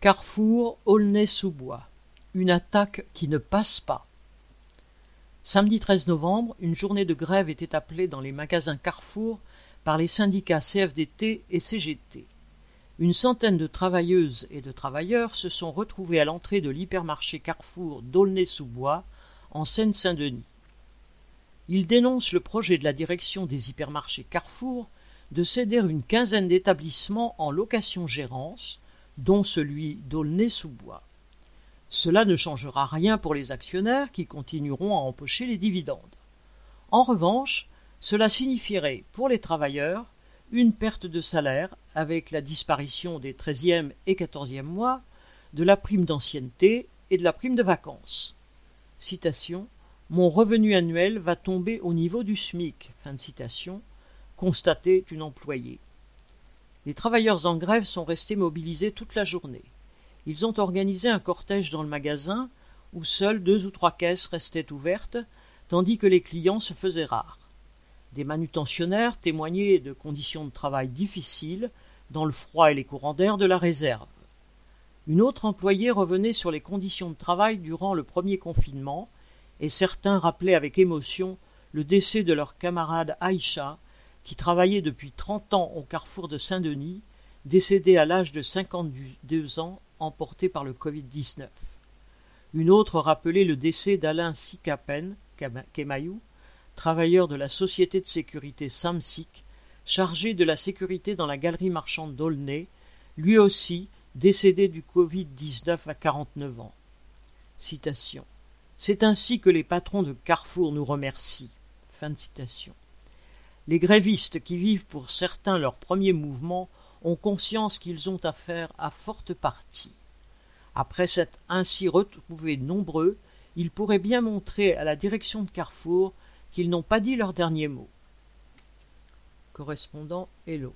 Carrefour Aulnay-sous-Bois. Une attaque qui ne passe pas. Samedi 13 novembre, une journée de grève était appelée dans les magasins Carrefour par les syndicats CFDT et CGT. Une centaine de travailleuses et de travailleurs se sont retrouvés à l'entrée de l'hypermarché Carrefour d'Aulnay-sous-Bois, en Seine-Saint-Denis. Ils dénoncent le projet de la direction des hypermarchés Carrefour de céder une quinzaine d'établissements en location-gérance, dont celui d'Aulnay-sous-Bois. Cela ne changera rien pour les actionnaires qui continueront à empocher les dividendes. En revanche, cela signifierait pour les travailleurs une perte de salaire avec la disparition des treizième et quatorzième mois, de la prime d'ancienneté et de la prime de vacances. Citation Mon revenu annuel va tomber au niveau du SMIC. Fin de citation. Constatait une employée. Les travailleurs en grève sont restés mobilisés toute la journée. Ils ont organisé un cortège dans le magasin où seules deux ou trois caisses restaient ouvertes, tandis que les clients se faisaient rares. Des manutentionnaires témoignaient de conditions de travail difficiles dans le froid et les courants d'air de la réserve. Une autre employée revenait sur les conditions de travail durant le premier confinement, et certains rappelaient avec émotion le décès de leur camarade Aïcha, qui travaillait depuis trente ans au carrefour de Saint-Denis, décédée à l'âge de cinquante-deux ans, emportée par le Covid-19. Une autre rappelait le décès d'Alain Sikapen, Kemayou, travailleur de la société de sécurité Samsic, chargé de la sécurité dans la galerie marchande d'Aulnay, lui aussi décédé du Covid-19 à 49 ans. Citation. C'est ainsi que les patrons de Carrefour nous remercient. Fin de citation. Les grévistes qui vivent pour certains leur premier mouvement ont conscience qu'ils ont affaire à forte partie. Après s'être ainsi retrouvés nombreux, ils pourraient bien montrer à la direction de Carrefour qu'ils n'ont pas dit leur dernier mot. Correspondant Hello.